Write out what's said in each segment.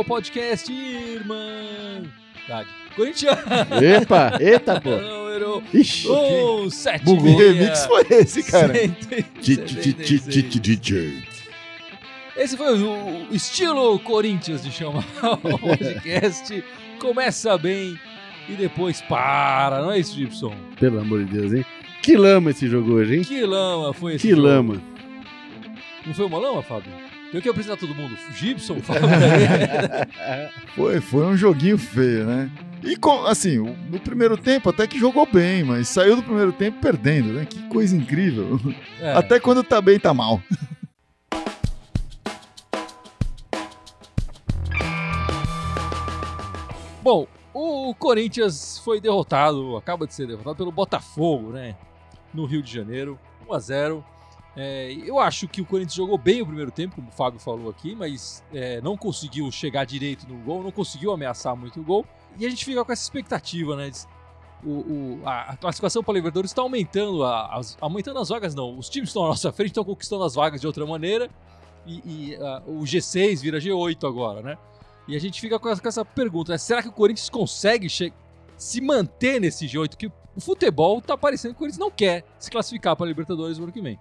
Este é o podcast Irmandade. Corinthians. Epa, eita, pô. Número Ixi, um, sete, Bugou. Que remix foi esse, cara? DJ. Esse foi o estilo Corinthians de chamar o podcast. Começa bem e depois para, não é isso, Gibson? Pelo amor de Deus, hein? Que lama esse jogo hoje, hein? Que lama foi esse Que jogo? lama. Não foi uma lama, Fábio? Eu que apresentar todo mundo. Gibson. Foi, foi um joguinho feio, né? E com- assim, o- no primeiro tempo até que jogou bem, mas saiu do primeiro tempo perdendo, né? Que coisa incrível. É. Até quando tá bem, tá mal. Bom, o Corinthians foi derrotado, acaba de ser derrotado pelo Botafogo, né? No Rio de Janeiro, 1 a 0 É, eu acho que o Corinthians jogou bem o primeiro tempo, como o Fábio falou aqui, mas é, não conseguiu chegar direito no gol, não conseguiu ameaçar muito o gol. E a gente fica com essa expectativa, né? O, o- a, a classificação para Libertadores está aumentando, a- as, aumentando as vagas, não. Os times que estão à nossa frente estão conquistando as vagas de outra maneira. E, e, ah, o G6 vira G8 agora, né? E a gente fica com essa, com essa pergunta: né? será que o Corinthians consegue se manter nesse G8? Que o futebol tá parecendo que o Corinthians não quer se classificar para Libertadores no ano que vem.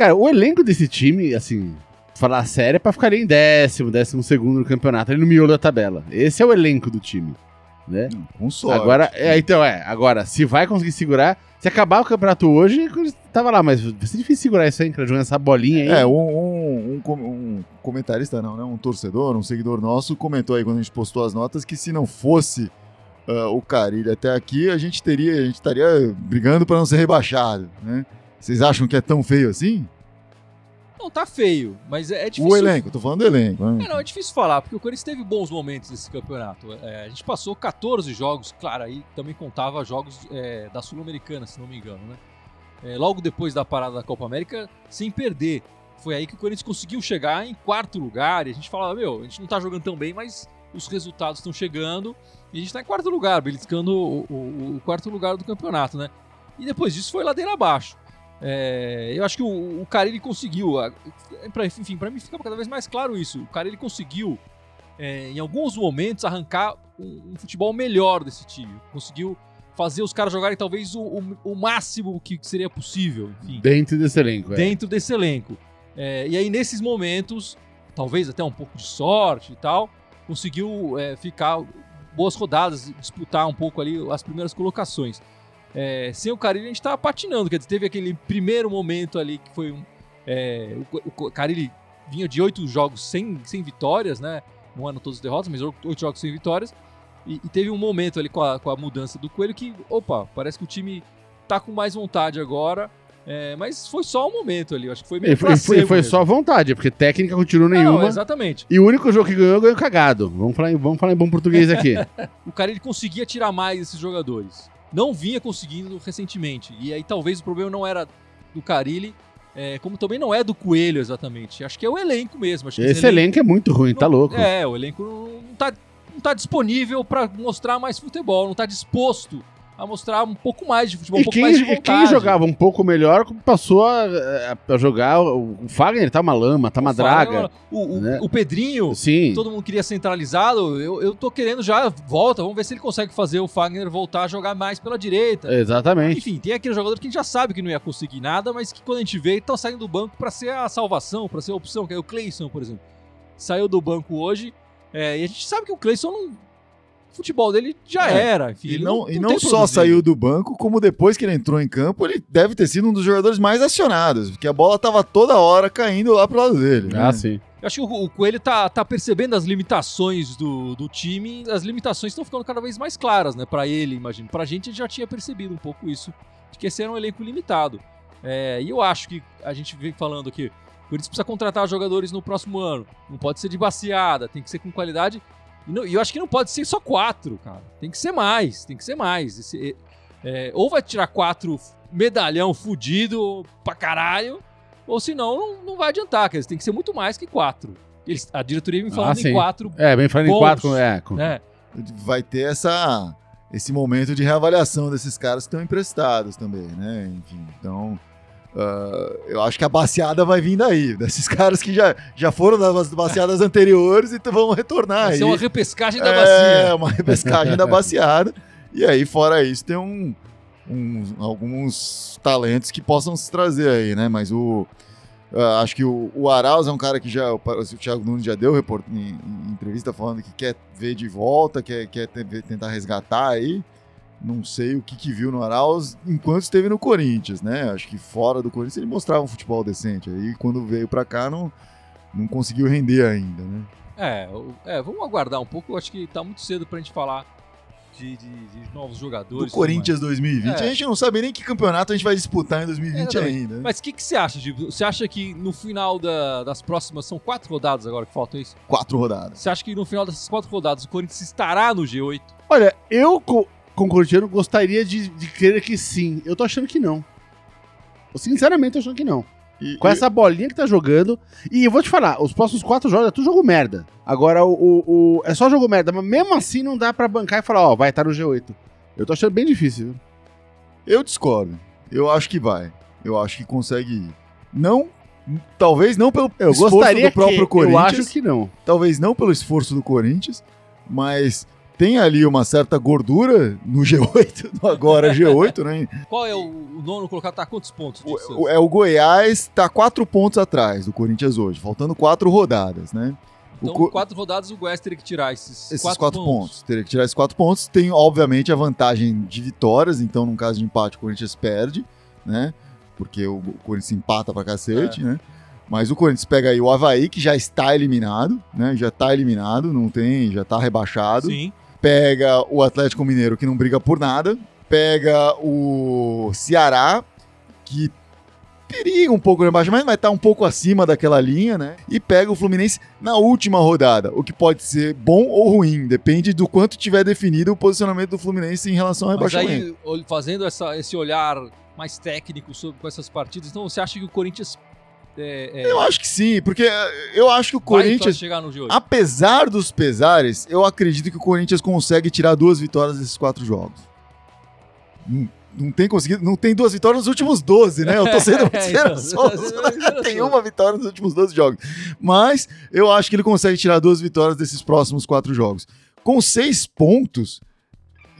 Cara, o elenco desse time, assim, falar sério, é pra ficar ali em décimo, décimo segundo no campeonato, ali no miolo da tabela. Esse é o elenco do time, né? Com sorte. Agora, é, então é, agora, se vai conseguir segurar, se acabar o campeonato hoje, tava lá, mas vai ser difícil segurar isso aí, cara, jogando essa bolinha aí. É, um, um- um um comentarista não, né? Um torcedor, um seguidor nosso comentou aí quando a gente postou as notas que se não fosse ah, o Carilho até aqui, a gente teria, a gente estaria brigando para não ser rebaixado, né? Vocês acham que é tão feio assim? Não, tá feio, mas é, é difícil. O elenco, tô falando do elenco. É, não, é difícil falar, porque o Corinthians teve bons momentos nesse campeonato. É, a gente passou 14 jogos, claro, aí também contava jogos é, da Sul-Americana, se não me engano, né? É, logo depois da parada da Copa América, sem perder. Foi aí que o Corinthians conseguiu chegar em quarto lugar e a gente falava, meu, a gente não tá jogando tão bem, mas os resultados estão chegando e a gente tá em quarto lugar, beliscando o, o- o quarto lugar do campeonato, né? E depois disso foi ladeira abaixo. É, eu acho que o, o Carilli conseguiu, a- pra, enfim, para mim fica cada vez mais claro isso. O Carilli conseguiu, é, em alguns momentos, arrancar um, um futebol melhor desse time. Conseguiu fazer os caras jogarem talvez o, o- o máximo que seria possível, enfim, Dentro desse elenco, é. dentro desse elenco. É, e aí, nesses momentos, talvez até um pouco de sorte e tal, conseguiu é, ficar boas rodadas, disputar um pouco ali as primeiras colocações. É, sem o Carilli, a gente tava patinando, quer dizer, teve aquele primeiro momento ali que foi um. é, o, o Carilli vinha de oito jogos sem, sem vitórias, né? Não eram todos derrotas, mas oito jogos sem vitórias. E, e teve um momento ali com a, com a mudança do Coelho que, opa, parece que o time tá com mais vontade agora. É, mas foi só um momento ali, acho que foi meio E foi, foi- foi só vontade, porque técnica continua Não, nenhuma. exatamente. e o único jogo que ganhou, ganhou cagado. Vamos falar, em- vamos falar em bom português aqui. O cara ele conseguia tirar mais esses jogadores. Não vinha conseguindo recentemente. E aí talvez o problema não era do Carilli, é, como também não é do Coelho exatamente. Acho que é o elenco mesmo. Que Esse elenco é muito ruim, tá não- louco. É, o elenco não, não tá, não tá disponível pra mostrar mais futebol, não tá disposto a mostrar um pouco mais de futebol, um pouco quem, mais de e quem vontade. jogava um pouco melhor passou a, a- a jogar. O Fagner tá uma lama, tá uma O Fagner, draga. O, o- né? o Pedrinho, Sim. todo mundo queria centralizado. Eu, eu tô querendo já volta. Vamos ver se ele consegue fazer o Fagner voltar a jogar mais pela direita. Exatamente. Enfim, tem aquele jogador que a gente já sabe que não ia conseguir nada, mas que quando a gente vê, ele tá saindo do banco pra ser a salvação, pra ser a opção, que é o Cleison, por exemplo. Saiu do banco hoje, é, e a gente sabe que o Cleison não. O futebol dele já É, era. Enfim, E ele não, e não só produzido. saiu do banco, como depois que ele entrou em campo, ele deve ter sido um dos jogadores mais acionados, porque a bola tava toda hora caindo lá pro lado dele. né? Ah, sim. Eu acho que o, Coelho tá, tá percebendo as limitações do, do time. As limitações estão ficando cada vez mais claras, né? Pra ele, imagino. Pra gente, a gente já tinha percebido um pouco isso, de que esse era um elenco limitado. É, e eu acho que a gente vem falando aqui, o Corinthians precisa contratar jogadores no próximo ano. Não pode ser de baseada, tem que ser com qualidade. E, não- eu acho que não pode ser só quatro, cara. Tem que ser mais, tem que ser mais. Esse- é, ou vai tirar quatro medalhão fudido pra caralho, ou senão não, não vai adiantar, quer dizer, tem que ser muito mais que quatro. Eles, a diretoria vem falando Ah, em quatro, É, bem falando em Bons, quatro. com- É, com- né? Vai ter essa, esse momento de reavaliação desses caras que estão emprestados também, né? Enfim, então ah, eu acho que a baseada vai vir daí, desses caras que já, já foram das baseadas anteriores e vão retornar Vai aí. ser uma repescagem da É, bacia. uma repescagem da baseada. E aí, fora isso, tem um, uns- alguns talentos que possam se trazer aí, né? Mas o. ah, acho que o, o Arauz é um cara que já. O, o Thiago Nunes já deu report, em, em entrevista falando que quer ver de volta, quer, quer tentar resgatar aí. Não sei o que, que viu no Arauz enquanto esteve no Corinthians, né? Acho que fora do Corinthians ele mostrava um futebol decente. Aí quando veio pra cá não, não conseguiu render ainda, né? É, é, vamos aguardar um pouco. Eu acho que tá muito cedo pra gente falar de, de- de novos do jogadores. tudo Corinthians 2020. É. A gente não sabe nem que campeonato a gente vai disputar em 2020 Exatamente. ainda. né? Mas o que, que você acha, Gil? Você acha que no final da- das próximas. São quatro rodadas agora que faltam isso? Quatro rodadas. Você acha que no final dessas quatro rodadas o Corinthians estará no G8? Olha, eu, co como corintiano, gostaria de, de crer que sim. Eu tô achando que não. Eu, sinceramente, tô achando que não. E, Com essa bolinha que tá jogando. E eu vou te falar, os próximos quatro jogos é tudo jogo merda. Agora, o, o- o- é só jogo merda, mas mesmo assim não dá pra bancar e falar, ó, vai estar no G8. Eu tô achando bem difícil, viu? eu discordo. Eu acho que vai. Eu acho que consegue ir. Não. Talvez não pelo Eu esforço gostaria do próprio que, eu Corinthians. acho que não. Talvez não pelo esforço do Corinthians, mas tem ali uma certa gordura no G8, no agora G8, né? Qual é o, o nono colocado? Tá quantos pontos? O, o- é o Goiás tá quatro pontos atrás do Corinthians hoje, faltando quatro rodadas, né? Então, quatro rodadas o Goiás teria que tirar esses, esses quatro, pontos. Teria que tirar esses quatro pontos. Tem, obviamente, a vantagem de vitórias, então, num caso de empate, o Corinthians perde, né? Porque o Corinthians empata pra cacete, né? Mas o Corinthians pega aí o Havaí, que já está eliminado, né? Já tá eliminado, não tem, já tá rebaixado. Sim. Pega o Atlético Mineiro, que não briga por nada. Pega o Ceará, que periga um pouco embaixo, mas vai estar um pouco acima daquela linha, né? E pega o Fluminense na última rodada, o que pode ser bom ou ruim, depende do quanto tiver definido o posicionamento do Fluminense em relação ao Mas rebaixamento. aí, ol- fazendo essa- esse olhar mais técnico sobre com essas partidas, então você acha que o Corinthians é, é, Eu acho que sim, porque eh, eu acho que o vai Corinthians, chegar no G8? apesar dos pesares, eu acredito que o Corinthians consegue tirar duas vitórias desses quatro jogos. Não, não tem conseguido, não tem duas vitórias nos últimos 12, né? Eu tô sendo muito É, então, esperançoso. esperançoso. tem uma vitória nos últimos 12 jogos. Mas eu acho que ele consegue tirar duas vitórias desses próximos quatro jogos. Com seis pontos,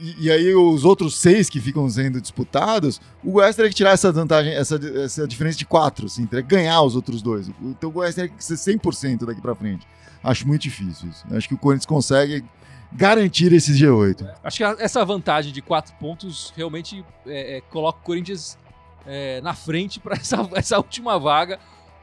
e, e aí os outros seis que ficam sendo disputados, o Goiás teria que tirar essa vantagem, essa, essa diferença de quatro, assim, teria que ganhar os outros dois. Então o Goiás teria que ser 100% daqui pra frente. Acho muito difícil isso. Acho que o Corinthians consegue garantir esse G8. Acho que essa vantagem de quatro pontos realmente é, é, coloca o Corinthians é, na frente para essa, essa última vaga.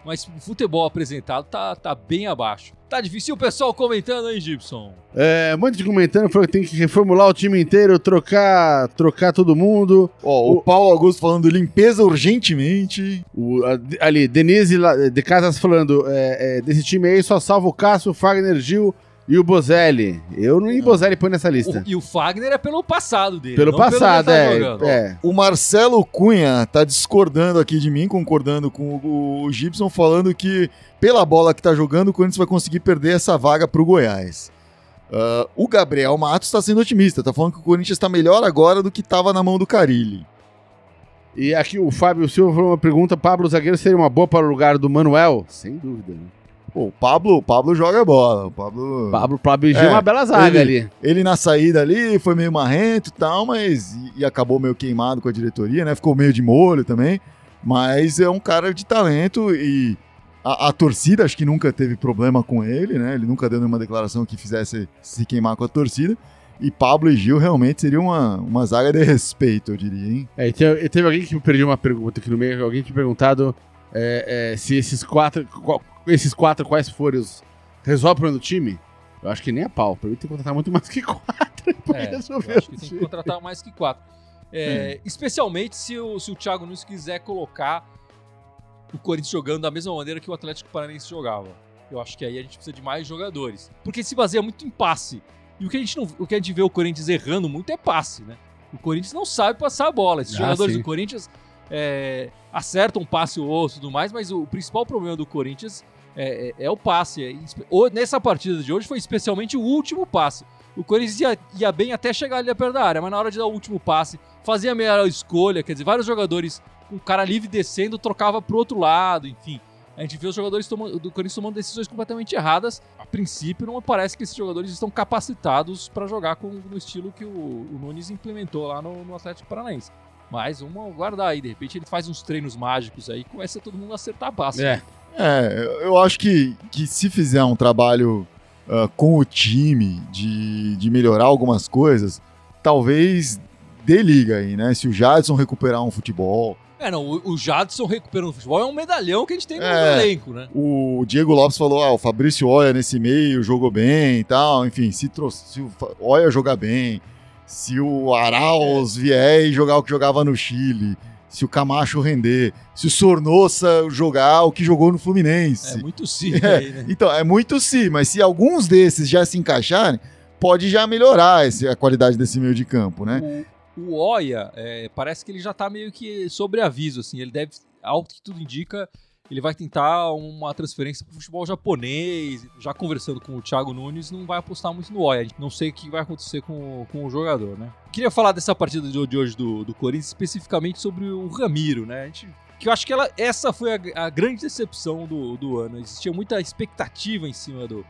Mas o futebol apresentado tá, tá bem abaixo. Tá difícil. O pessoal comentando aí, Gibson. É, um monte de comentando falou que tem que reformular o time inteiro, trocar, trocar todo mundo. Ó, o Paulo Augusto falando limpeza urgentemente. O, ali, Denise de Casas falando, é, é, desse time aí só salva o Cássio, o Fagner, Gil e o Bozelli. Eu nem Bozelli põe nessa lista. O- e o Fagner é pelo passado dele. Pelo não passado, pelo tá é, jogando. é. O Marcelo Cunha tá discordando aqui de mim, concordando com o, o Gibson, falando que pela bola que tá jogando, o Corinthians vai conseguir perder essa vaga pro Goiás. Ah, o Gabriel Matos tá sendo otimista, tá falando que o Corinthians tá melhor agora do que tava na mão do Carilli. E aqui o Fábio Silva falou uma pergunta: Pablo Zagueiro seria uma boa para o lugar do Manuel? Sem dúvida. Né? Pô, o Pablo, o Pablo joga bola. O Pablo, Pablo Pablo É, uma bela zaga ele- ali. ele na saída ali foi meio marrento e tal, mas e, e acabou meio queimado com a diretoria, né? Ficou meio de molho também. Mas é um cara de talento e a, a torcida acho que nunca teve problema com ele, né? Ele nunca deu nenhuma declaração que fizesse se queimar com a torcida. E Pablo e Gil realmente seria uma, uma zaga de respeito, eu diria, hein? É, e teve, teve alguém que me perdeu uma pergunta aqui no meio, alguém tinha perguntado é, é, se esses quatro, qual- esses quatro quais forem os resolve o problema do time. Eu acho que nem a pau. Pra mim tem que contratar muito mais que quatro pra É, resolver eu acho o que tem que contratar mais que quatro. É, Especialmente se o, se o Thiago Nunes quiser colocar o Corinthians jogando da mesma maneira que o Atlético Paranaense jogava. Eu acho que aí a gente precisa de mais jogadores. Porque se baseia muito em passe. E o que a gente, não, o que a gente vê o Corinthians errando muito é passe, né? O Corinthians não sabe passar a bola. Esses Ah, jogadores sim. do Corinthians é, acertam um passe ou outro e tudo mais, mas o principal problema do Corinthians é, é- é o passe. É, nessa partida de hoje foi especialmente o último passe. O Corinthians ia, ia bem até chegar ali perto da área, mas na hora de dar o último passe, fazia a melhor escolha, quer dizer, vários jogadores com o cara livre descendo trocava pro outro lado, enfim. A gente vê os jogadores tomando, do Corinthians tomando decisões completamente erradas. A princípio, não parece que esses jogadores estão capacitados para jogar com, no estilo que o, o Nunes implementou lá no, no Atlético Paranaense. Mas vamos aguardar aí, de repente ele faz uns treinos mágicos aí e começa todo mundo a acertar a passe. É. É, eu acho que, que se fizer um trabalho uh, com o time de, de melhorar algumas coisas, talvez dê liga aí, né? Se o Jadson recuperar um futebol, É, não, o, o Jadson recuperando o futebol é um medalhão que a gente tem no É. elenco, né? O Diego Lopes falou: ah, o Fabrício Oia nesse meio jogou bem e tal. Enfim, se, trouxe, se o Oia jogar bem, se o Arauz vier e jogar o que jogava no Chile, se o Camacho render, se o Sornossa jogar o que jogou no É Fluminense. muito sim É, aí, né? Então, é muito sim, mas se alguns desses já se encaixarem, pode já melhorar esse- a qualidade desse meio de campo, né? O, o Oya, é, parece que ele já tá meio que sobre aviso, assim. Ele deve, ao que tudo indica, ele vai tentar uma transferência pro futebol japonês. Já conversando com o Thiago Nunes, não vai apostar muito no Oya. Não sei o que vai acontecer com, o- com o jogador, né? Queria falar dessa partida de de hoje do, do Corinthians, especificamente sobre o Ramiro, né? A gente, que eu acho que ela, essa foi a, a grande decepção do, do ano. Existia muita expectativa em cima do,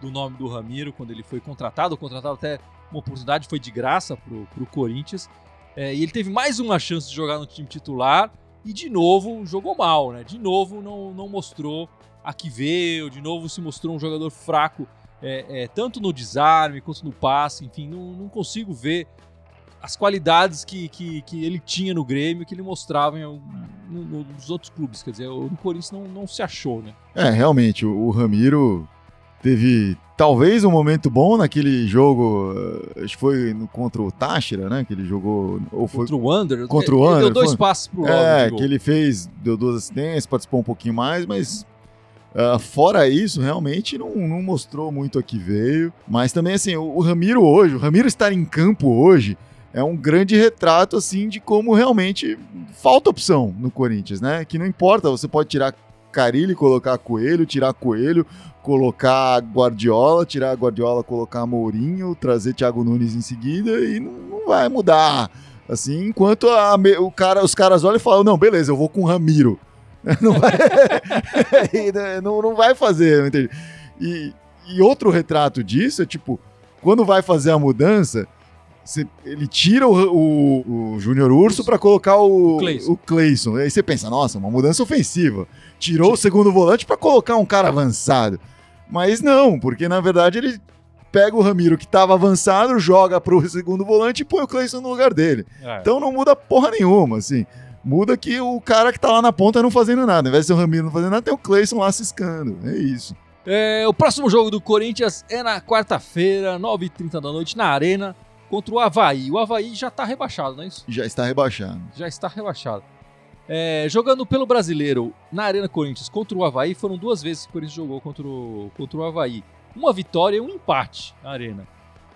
do nome do Ramiro quando ele foi contratado, contratado até uma oportunidade, foi de graça pro, pro Corinthians. É, e ele teve mais uma chance de jogar no time titular e de novo jogou mal, né? De novo não, não mostrou a que veio, de novo se mostrou um jogador fraco, é, é, tanto no desarme quanto no passe, enfim, não, não consigo ver as qualidades que, que, que ele tinha no Grêmio, que ele mostrava em, no- no- nos outros clubes. Quer dizer, o Corinthians não, não se achou, né? É, realmente, o, o Ramiro teve talvez um momento bom naquele jogo, eh, acho que foi no- contra o Táchira, né? Que ele jogou, ou foi Contra o Wander. Contra o ele Wander, Deu dois foi? passes pro Wander. É, que ele fez, deu duas assistências, participou um pouquinho mais, mas ah, fora isso, realmente não, não mostrou muito a que veio. Mas também, assim, o, o Ramiro hoje, o Ramiro estar em campo hoje é um grande retrato, assim, de como realmente falta opção no Corinthians, né? Que não importa, você pode tirar Carilli, colocar Coelho, tirar Coelho, colocar Guardiola, tirar Guardiola, colocar Mourinho, trazer Thiago Nunes em seguida e não, não vai mudar. Assim, enquanto a o cara, os caras olham e falam, não, beleza, eu vou com o Ramiro. Não vai, né, não, não vai fazer, entende? E, e outro retrato disso é, tipo, quando vai fazer a mudança, você- ele tira o, o, o Júnior Urso pra colocar o, O Cleison. o Cleison. Aí você pensa, nossa, uma mudança ofensiva. Tirou o segundo volante pra colocar um cara avançado. Mas não, porque na verdade ele pega o Ramiro que tava avançado, joga pro segundo volante e põe o Cleison no lugar dele. É. Então não muda porra nenhuma, assim. Muda que o cara que tá lá na ponta não fazendo nada. Ao invés de ser o Ramiro não fazendo nada, tem o Cleison lá ciscando. É isso. É, o próximo jogo do Corinthians é na quarta-feira, 9h30 da noite, na Arena, contra o Havaí. O Havaí já tá rebaixado, não é isso? Já está rebaixando. Já está rebaixado. É, jogando pelo brasileiro na Arena Corinthians contra o Havaí, foram duas vezes que o Corinthians jogou contra o, contra o Havaí. Uma vitória e um empate na Arena.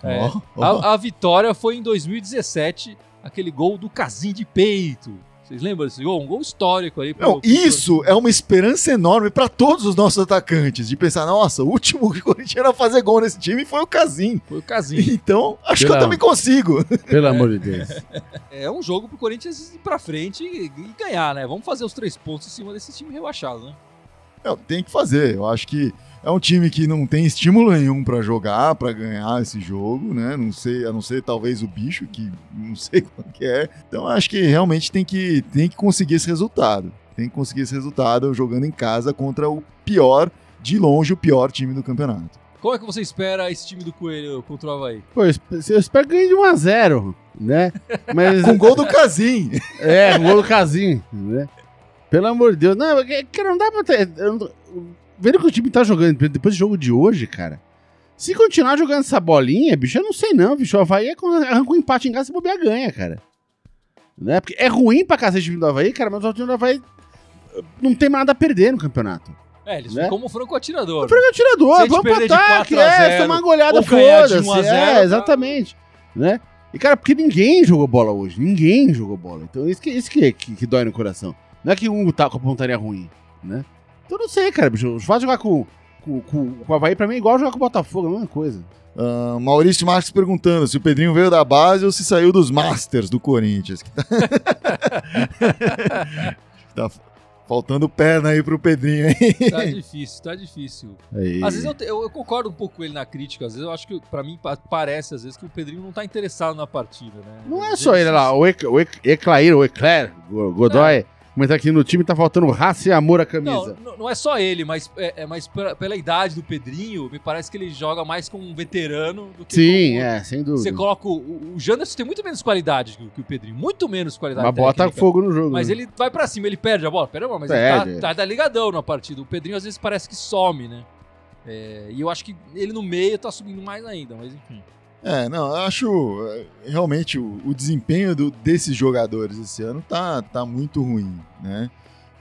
É, Ó, ó. A, a vitória foi em 2017, aquele gol do Casim de peito. Vocês lembram desse gol? Um gol histórico aí. Não, isso é uma esperança enorme pra todos os nossos atacantes. De pensar, nossa, o último que o Corinthians era fazer gol nesse time foi o Casim. Foi o Casim. Então, acho que Pela- eu também consigo. Pelo amor de Deus. É um jogo pro Corinthians ir pra frente e, e ganhar, né? Vamos fazer os três pontos em cima desse time rebaixado, né? Não, tem que fazer. Eu acho que é um time que não tem estímulo nenhum pra jogar, pra ganhar esse jogo, né? Não sei, a não ser talvez o bicho, que não sei qual que é. Então acho que realmente tem que, tem que conseguir esse resultado. Tem que conseguir esse resultado jogando em casa contra o pior, de longe, o pior time do campeonato. Como é que você espera esse time do Coelho contra o Havaí? Pô, eu esp- eu espero que ganhe de 1x0, né? Mas. Com gol do Casim. É, o gol do Casim, né? Pelo amor de Deus. Não, é que não dá pra ter. eu não- Vendo que o time tá jogando depois do jogo de hoje, cara. Se continuar jogando essa bolinha, bicho, eu não sei não, bicho. O Havaí é arranca um empate em casa e bobear ganha, cara. Né? Porque é ruim pra cacete o time do Havaí, cara, mas o time do Havaí eh, não tem nada a perder no campeonato. É, eles Né? como franco atirador. Frango Se a atirador, gente vamos pro ataque, 4 a é, 0, tomar uma goleada, ou ganhar de 1 a foda-se. 0, É, tá? exatamente. Né? E, cara, porque ninguém jogou bola hoje. Ninguém jogou bola. Então, isso que, isso que, que, que dói no coração. Não é que um tá com a pontaria ruim, né? Então, não sei, cara, bicho. De jogar com, com, com, com o Havaí, pra mim, é igual jogar com o Botafogo, é a mesma coisa. Ah, Maurício Marques perguntando se o Pedrinho veio da base ou se saiu dos Masters do Corinthians. Que tá... tá faltando perna aí pro Pedrinho, hein? Tá difícil, tá difícil. Aí. Às vezes eu, te- eu- eu concordo um pouco com ele na crítica, às vezes eu acho que, pra mim, pa- parece às vezes que o Pedrinho não tá interessado na partida, né? Não é só ele lá, o, Ec, o Ec, Eclair, o Eclair, Go- Godoy, mas aqui no time tá faltando raça e amor à camisa. não, não é só ele, mas, é, é- mas pela, pela idade do Pedrinho, me parece que ele joga mais como um veterano do que Sim, é, sem Você dúvida. coloca o, o- Janderson tem muito menos qualidade que, o- que o Pedrinho, muito menos qualidade Mas bota técnica. fogo no jogo. Mas né? ele vai pra cima, ele perde a bola. Pera, mas Perde. ele tá, tá, tá ligadão na partida. O Pedrinho às vezes parece que some, né? É, e eu acho que ele no meio tá subindo mais ainda, mas enfim. É, não, eu acho é, realmente o, o desempenho do- desses jogadores esse ano tá, tá muito ruim, né?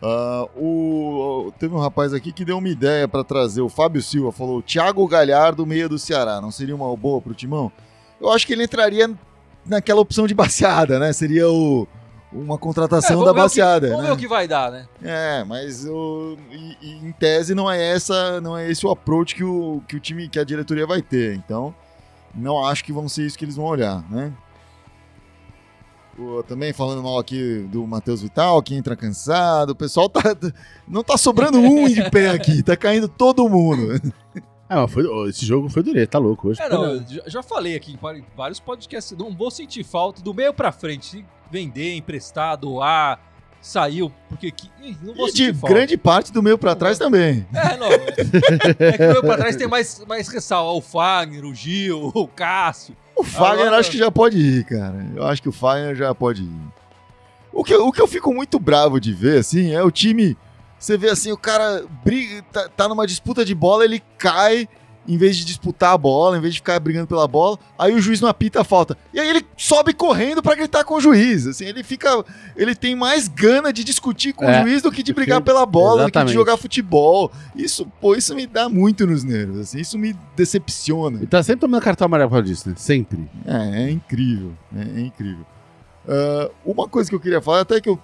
Ah, o, teve um rapaz aqui que deu uma ideia para trazer, o Fábio Silva falou: Thiago Galhardo, meia do Ceará, não seria uma boa pro Timão? Eu acho que ele entraria naquela opção de baseada, né? Seria o, uma contratação É, da baseada, Vamos né? ver o que vai dar, né? É, mas o, e- e em tese não é essa, não é esse o approach que o, que o time, que a diretoria vai ter. Então, não acho que vão ser isso que eles vão olhar, né? O- também falando mal aqui do Matheus Vital, que entra cansado. O pessoal tá não tá sobrando um de pé aqui, tá caindo todo mundo. Ah, mas foi, esse jogo foi dureza, tá louco. Hoje É, não, eu já, já falei aqui em vários podcasts, não vou sentir falta do meio pra frente. Se vender, emprestar, doar, saiu, porque que, não vou E de falta. grande parte do meio pra trás também. É, não. É, é que o meio pra trás tem mais, mais ressalva. O Fagner, o Gil, o Cássio. O Fagner Agora- acho que já pode ir, cara. Eu acho que o Fagner já pode ir. O que, o que eu fico muito bravo de ver, assim, é o time. Você vê assim, o cara briga, tá, tá numa disputa de bola, ele cai em vez de disputar a bola, em vez de ficar brigando pela bola, aí o juiz não apita a falta. E aí ele sobe correndo pra gritar com o juiz. Assim, ele fica. Ele tem mais gana de discutir com É, o juiz do que de brigar pela bola, do que de Exatamente. jogar futebol. Isso, pô, isso me dá muito nos nervos. Assim, isso me decepciona. Ele tá sempre tomando cartão amarelo por disso, né? Sempre. É, é incrível, é, é incrível. Ah, uma coisa que eu queria falar, até que eu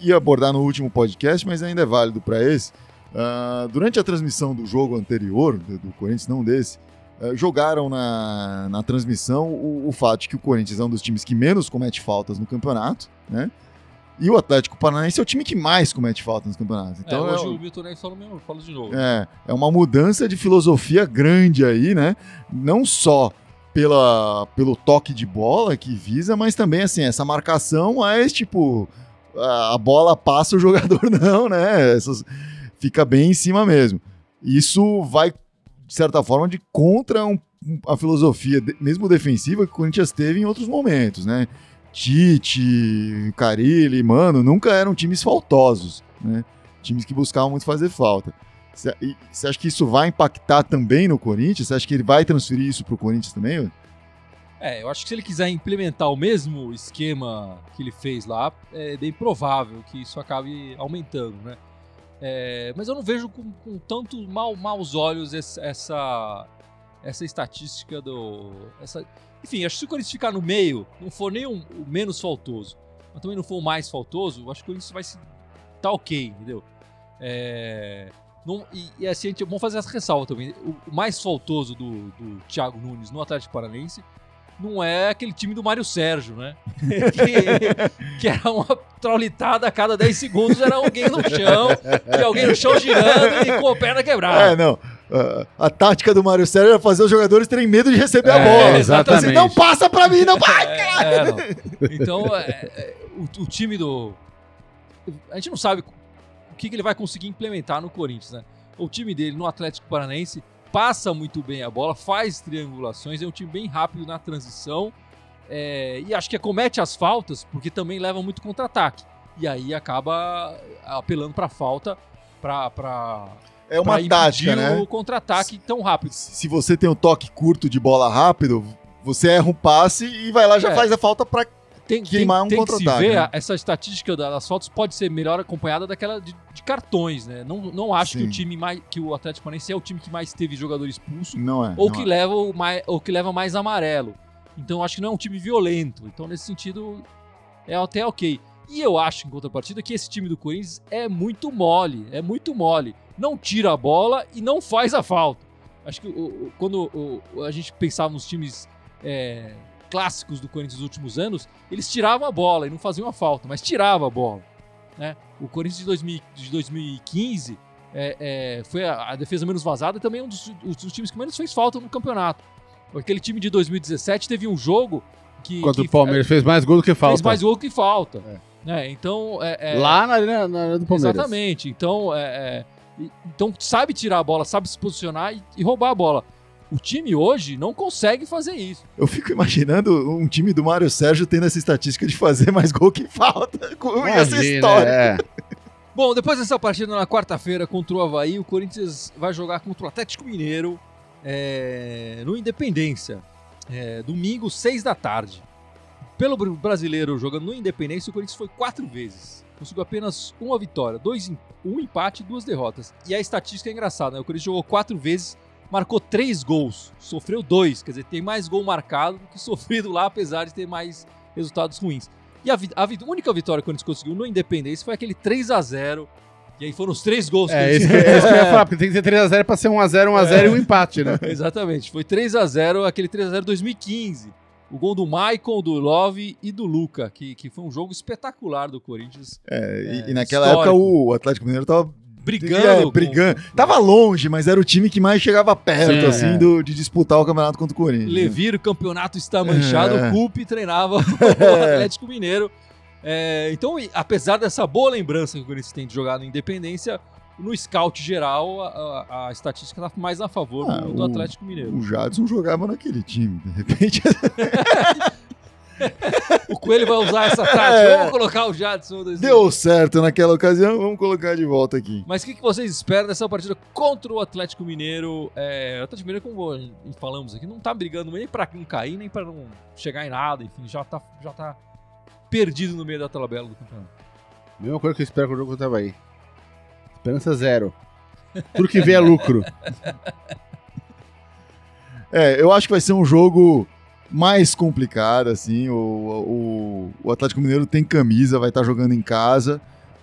ia abordar no último podcast, mas ainda é válido para esse. Ah, durante a transmissão do jogo anterior, do, do Corinthians, não desse, ah, jogaram na, na transmissão o, o fato de que o Corinthians é um dos times que menos comete faltas no campeonato, né? E o Atlético Paranaense é o time que mais comete faltas nos campeonatos. Então é, é, hoje o- o Milton Neves falou mesmo, fala de novo. é, é uma mudança de filosofia grande aí, né? Não só pela, pelo toque de bola que visa, mas também, assim, essa marcação, mas, tipo, a, a bola passa o jogador não, né? Essas, fica bem em cima mesmo. Isso vai, de certa forma, de contra um- a filosofia, mesmo defensiva, que o Corinthians teve em outros momentos, né? Tite, Carilli, mano, nunca eram times faltosos, né? Times que buscavam muito fazer falta. Você acha que isso vai impactar também no Corinthians? Você acha que ele vai transferir isso pro Corinthians também? É, eu acho que se ele quiser implementar o mesmo esquema que ele fez lá, é bem provável que isso acabe aumentando, né? É, mas eu não vejo com, com tanto mal, maus olhos esse- essa, essa estatística do. Essa... Enfim, acho que se o Corinthians ficar no meio, não for nem um- o menos faltoso, mas também não for o mais faltoso, acho que o Corinthians vai se. tá ok, entendeu? É, não- e, e assim, vamos fazer essa ressalva também. O, o mais faltoso do, do Thiago Nunes no Atlético Paranaense não é aquele time do Mário Sérgio, né? que, que era uma traulitada a cada 10 segundos, era alguém no chão, e alguém no chão girando e com a perna quebrada. É, não. Ah, a tática do Mário Sérgio era fazer os jogadores terem medo de receber a É, bola. exatamente. Assim, não passa pra mim, não vai! É, é, não. Então, é, é, o, o time do. A gente não sabe o que, que ele vai conseguir implementar no Corinthians, né? O time dele no Atlético Paranaense passa muito bem a bola, faz triangulações, é um time bem rápido na transição é, e acho que comete as faltas porque também leva muito contra-ataque. E aí acaba apelando pra falta pra, É uma tática, né? o contra-ataque tão rápido. Se você tem um toque curto de bola rápido, você erra um passe e vai lá já É. faz a falta pra. Tem, queimar tem, um tem que se ver, né? essa estatística da- das fotos pode ser melhor acompanhada daquela de, de cartões, né? Não, não acho que Sim. o time mais que o Atlético Paranaense é o time que mais teve jogador expulso Não é. ou não que é. leva mais ou que leva mais amarelo. Então acho que não é um time violento. Então nesse sentido é até ok. E eu acho em contrapartida que esse time do Corinthians é muito mole, é muito mole. não tira a bola e não faz a falta. Acho que o- o- quando o- a gente pensava nos times é, clássicos do Corinthians nos últimos anos, eles tiravam a bola e não faziam a falta, mas tirava a bola. Né? O Corinthians de, 2000 de 2015 é, é, foi a, a defesa menos vazada e também um dos, os- dos times que menos fez falta no campeonato. Aquele time de 2017 teve um jogo que, Enquanto que o Palmeiras fez mais gol do que falta. fez mais gol que falta. né? Então, é, é- Lá na arena, na arena do Palmeiras. Exatamente. Então, é, é, então sabe tirar a bola, sabe se posicionar e, e roubar a bola. O time hoje não consegue fazer isso. Eu fico imaginando um time do Mário Sérgio tendo essa estatística de fazer mais gol que falta. Com essa Imagina, história. é. Bom, depois dessa partida na quarta-feira contra o Havaí, o Corinthians vai jogar contra o Atlético Mineiro é, no Independência. É, domingo, seis da tarde. Pelo br- brasileiro jogando no Independência, o Corinthians foi quatro vezes. Conseguiu apenas uma vitória, dois, um empate e duas derrotas. E a estatística é engraçada, né? O Corinthians jogou quatro vezes, marcou três gols, sofreu dois. Quer dizer, tem mais gol marcado do que sofrido lá, apesar de ter mais resultados ruins. E a, a vi- única vitória que o Corinthians conseguiu no Independência foi aquele 3 a 0 E aí foram os três gols que É, eles- que, é isso que eu ia falar, porque tem que ser 3x0 pra ser 1x0, 1x0 e um empate, né? Exatamente. Foi 3 a 0 aquele 3 a 0 2015. O gol do Maicon, do Love e do Luca, que, que foi um jogo espetacular do Corinthians. É, e, É, e naquela histórico. época o Atlético Mineiro tava Brigando. é, brigando. com- Tava longe, mas era o time que mais chegava perto, Sim, assim, é. do- de disputar o campeonato contra o Corinthians. né? Levir, o campeonato está manchado, É. o Cup treinava o Atlético Mineiro. É, então, apesar dessa boa lembrança que o Corinthians tem de jogar no Independência, no scout geral, a, a- a estatística está mais a favor Ah, do, do o- Atlético Mineiro. O Jadson jogava naquele time, de repente. O Coelho vai usar essa tática. É. Vamos colocar o Jadson. desse- Deu certo naquela ocasião, vamos colocar de volta aqui. Mas o que, que vocês esperam dessa partida contra o Atlético Mineiro? É, o Atlético Mineiro, como falamos aqui, não tá brigando nem pra não cair, nem pra não chegar em nada. Enfim, já tá, já tá perdido no meio da tabela do campeonato. Mesma coisa que eu espero com o jogo contra o Havaí. Esperança zero. Tudo que vê é lucro. É, eu acho que vai ser um jogo mais complicado, assim. O, o, o Atlético Mineiro tem camisa, vai estar jogando em casa.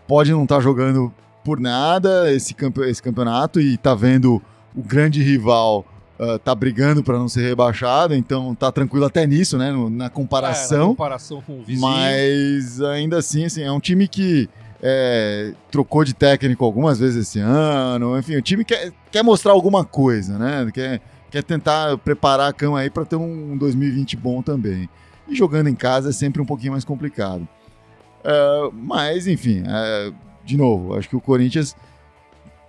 Pode não estar jogando por nada esse, campe- esse campeonato e tá vendo o grande rival ah, tá brigando para não ser rebaixado, então tá tranquilo até nisso, né? no- na É, na comparação. comparação com o vizinho. Mas ainda assim, assim, é um time que é, trocou de técnico algumas vezes esse ano. Enfim, o time quer, quer mostrar alguma coisa, né? Quer, quer tentar preparar a cama aí para ter um 2020 bom também. E jogando em casa é sempre um pouquinho mais complicado. É, mas, enfim, é, de novo, acho que o Corinthians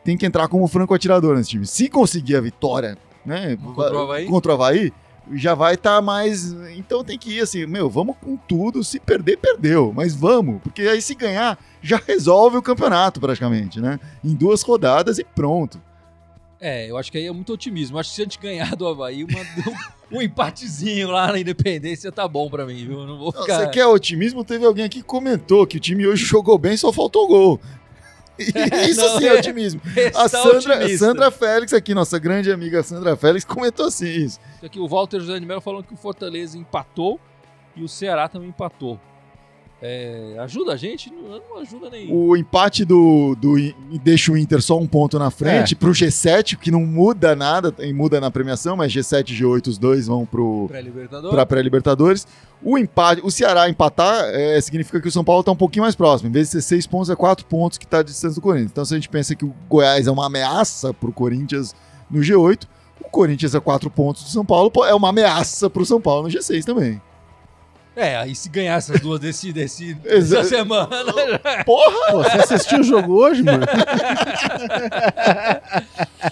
tem que entrar como franco atirador nesse time. Se conseguir a vitória, né? Contra o Havaí? contra o Havaí, já vai estar mais. Então tem que ir assim, meu, vamos com tudo. Se perder, perdeu. Mas vamos, porque aí se ganhar, já resolve o campeonato praticamente, né? Em duas rodadas e pronto. É, eu acho que aí é muito otimismo. Eu acho que se a gente ganhar do Havaí, uma- um, empatezinho lá na Independência tá bom pra mim, viu? Não vou ficar... Você quer otimismo? Teve alguém aqui que comentou que o time hoje jogou bem, só faltou gol. Isso Não, sim é otimismo. A Está Sandra. Sandra Félix aqui, nossa grande amiga Sandra Félix, comentou assim isso. Aqui o Walter José de Mello falando que o Fortaleza empatou e o Ceará também empatou. É, ajuda a gente? Não, não ajuda nem. O empate do, do deixa o Inter só um ponto na frente pro G7, que não muda nada, tem- muda na premiação, mas G7 e G8 os dois vão pro Pré-Libertador. para pré-libertadores. O empate, o Ceará empatar é, significa que o São Paulo está um pouquinho mais próximo. Em vez de ser seis pontos, é quatro pontos que está de distância do Corinthians. Então, se a gente pensa que o Goiás é uma ameaça pro Corinthians no G8, o Corinthians é quatro pontos do São Paulo, é uma ameaça pro São Paulo no G6 também. É, aí se ganhar essas duas desse, desse, Exa- dessa semana. Porra! Pô, você assistiu o jogo hoje, mano?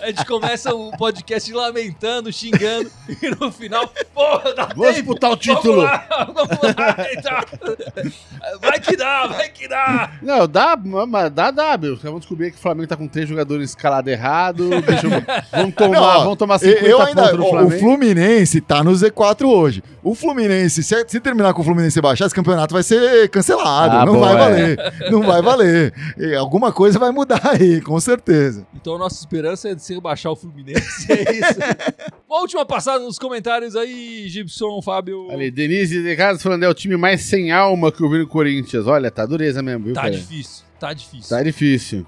A gente começa o podcast lamentando, xingando, e no final, porra, dá Vou tempo. disputar o Vamos título. lá, vamos lá, então. Vai que dá, vai que dá. Não, dá, mas dá, dá, meu. Vamos descobrir que o Flamengo tá com três jogadores escalados errado. Deixa eu... Vamos tomar, Não, vamos tomar Eu 50 eu ainda, pontos do o- o Flamengo. Fluminense tá no Z4 hoje. O Fluminense, se, se terminar com o Fluminense baixar, esse campeonato vai ser cancelado. Ah, não bom, vai é. valer. Não vai valer. E alguma coisa vai mudar aí, com certeza. Então a nossa esperança é de se rebaixar o Fluminense, é isso. Uma última passada nos comentários aí, Gibson, Fábio. Ali, Denise de Casa falando é o time mais sem alma que eu vi no Corinthians. Olha, tá dureza mesmo, viu, Tá cara? difícil, tá difícil. Tá difícil.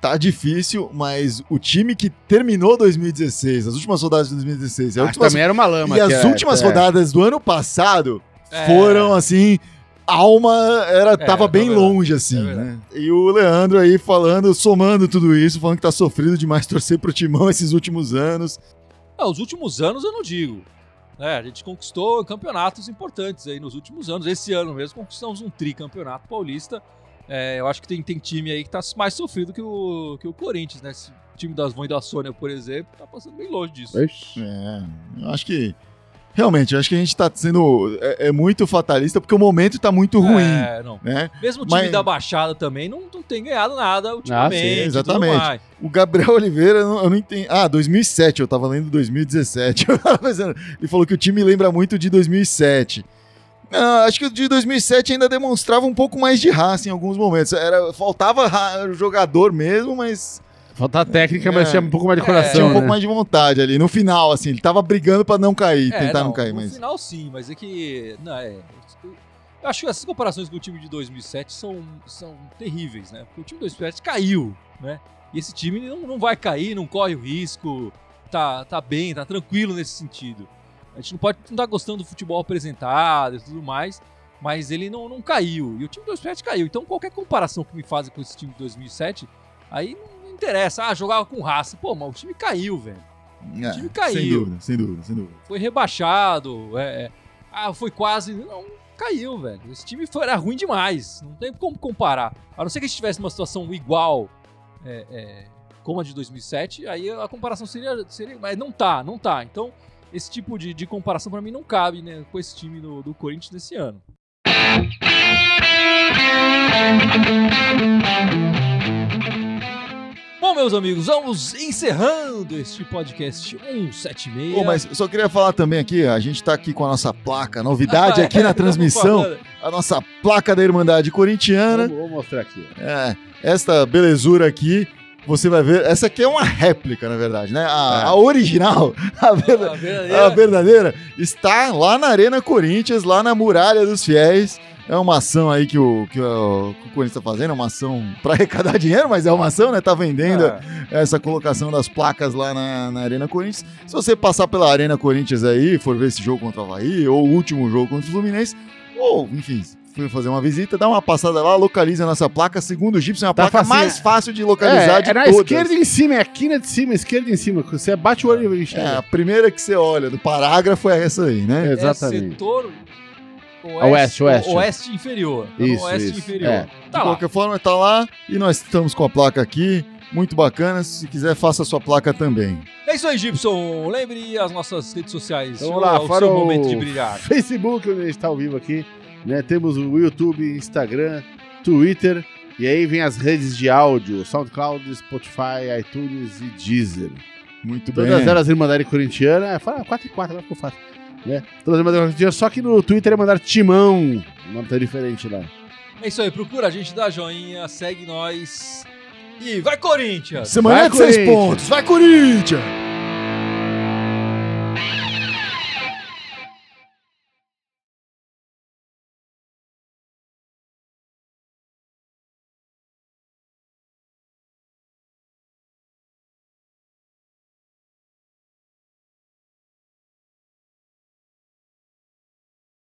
tá difícil, mas o time que terminou 2016, as últimas rodadas de 2016, e, a Ah, últimas- também era uma lama. e as que é- últimas é. rodadas do ano passado É. foram assim. A alma era, É, tava é bem verdade. longe, assim, É né? E o Leandro aí falando, somando tudo isso, falando que tá sofrido demais torcer pro Timão esses últimos anos. Ah, os últimos anos eu não digo. É, a gente conquistou campeonatos importantes aí nos últimos anos. Esse ano mesmo conquistamos um tricampeonato paulista. É, eu acho que tem, tem time aí que tá mais sofrido que o, que o Corinthians, né? Esse time das Vões da Sônia, por exemplo, tá passando bem longe disso. Ixi. É, eu acho que. Realmente, eu acho que a gente tá sendo. É, é muito fatalista porque o momento tá muito ruim. É, não. Né? Mesmo o time Mas- da Baixada também não, não tem ganhado nada ultimamente. sim, e tudo exatamente. mais. O Gabriel Oliveira, eu não, eu não entendi. Ah, 2007, eu tava lendo 2017. Eu tava pensando, Ele falou que o time lembra muito de 2007. Não, acho que o de 2007 ainda demonstrava um pouco mais de raça em alguns momentos. Era, faltava jogador mesmo, mas Falta técnica, mas É. tinha um pouco mais de É, coração. tinha um né? pouco mais de vontade ali. No final, assim, ele tava brigando pra não cair, É, tentar não, cair, no mas. final sim, mas é que. Não, é, eu acho que essas comparações com o time de 2007 são, são terríveis, né? Porque o time de 2007 caiu, né? E esse time não, não vai cair, não corre o risco, tá, tá bem, tá tranquilo nesse sentido. A gente não pode não tá gostando do futebol apresentado e tudo mais, mas ele não, não caiu. E o time de 2007 caiu. Então qualquer comparação que me fazem com esse time de 2007, aí não interessa. Ah, jogava com raça. Pô, mas o time caiu, velho. É, time caiu. Sem dúvida, sem dúvida, sem dúvida. foi rebaixado. é, é. ah, foi quase. Não, caiu, velho. Esse time foi, era ruim demais. Não tem como comparar. A não ser que a gente tivesse uma situação igual é, é, como a de 2007, aí a comparação seria. seria mas não tá, não tá. Então, esse tipo de, de comparação pra mim não cabe né, com esse time do, do Corinthians nesse ano. Bom, meus amigos, vamos encerrando este podcast 176. Pô, mas eu só queria falar também aqui, a gente tá aqui com a nossa placa, novidade aqui na Vamos transmissão, a nossa placa da Irmandade Corintiana. Vou, vou mostrar aqui. ó. É, esta belezura aqui, você vai ver. Essa aqui é uma réplica, na verdade, né? A, É. a original, a, verda- A verdadeira- a verdadeira, está lá na Arena Corinthians, lá na Muralha dos Fiéis. É uma ação aí que o, que o, que o Corinthians está fazendo, é uma ação para arrecadar dinheiro, mas é uma ação, né? Tá vendendo Ah, essa colocação das placas lá na, na Arena Corinthians. Se você passar pela Arena Corinthians aí, for ver esse jogo contra o Havaí, ou o último jogo contra o Fluminense, ou, enfim, for fazer uma visita, dá uma passada lá, localiza a nossa placa. Segundo o Gibson, é a Tá placa facinho. mais fácil de localizar É, de é na todas. esquerda em cima, é aqui na de cima, esquerda em cima. Você bate o olho e É, enxerga. a primeira que você olha do parágrafo é essa aí, né? Exatamente. É setor Oeste, oeste. oeste inferior. Tá Isso, oeste isso. inferior. É. Tá de lá. qualquer forma, tá lá e nós estamos com a placa aqui. Muito bacana. Se quiser, faça a sua placa também. É isso aí, Gibson. Lembre as nossas redes sociais. Então, Vamos lá, o fora seu o momento de brilhar. Facebook, onde a gente está ao vivo aqui. Né? Temos o YouTube, Instagram, Twitter. E aí vem as redes de áudio: SoundCloud, Spotify, iTunes e Deezer. Muito bem. Todas elas Irmandade Corintiana. É, fala 4 e 4, agora ficou fácil. Né? Todas as só que no Twitter é mandar Timão. O nome tá diferente lá. É isso aí. Procura a gente, dá joinha, segue nós. E vai, Corinthians! Semana Vai, de seis pontos. Vai, Corinthians!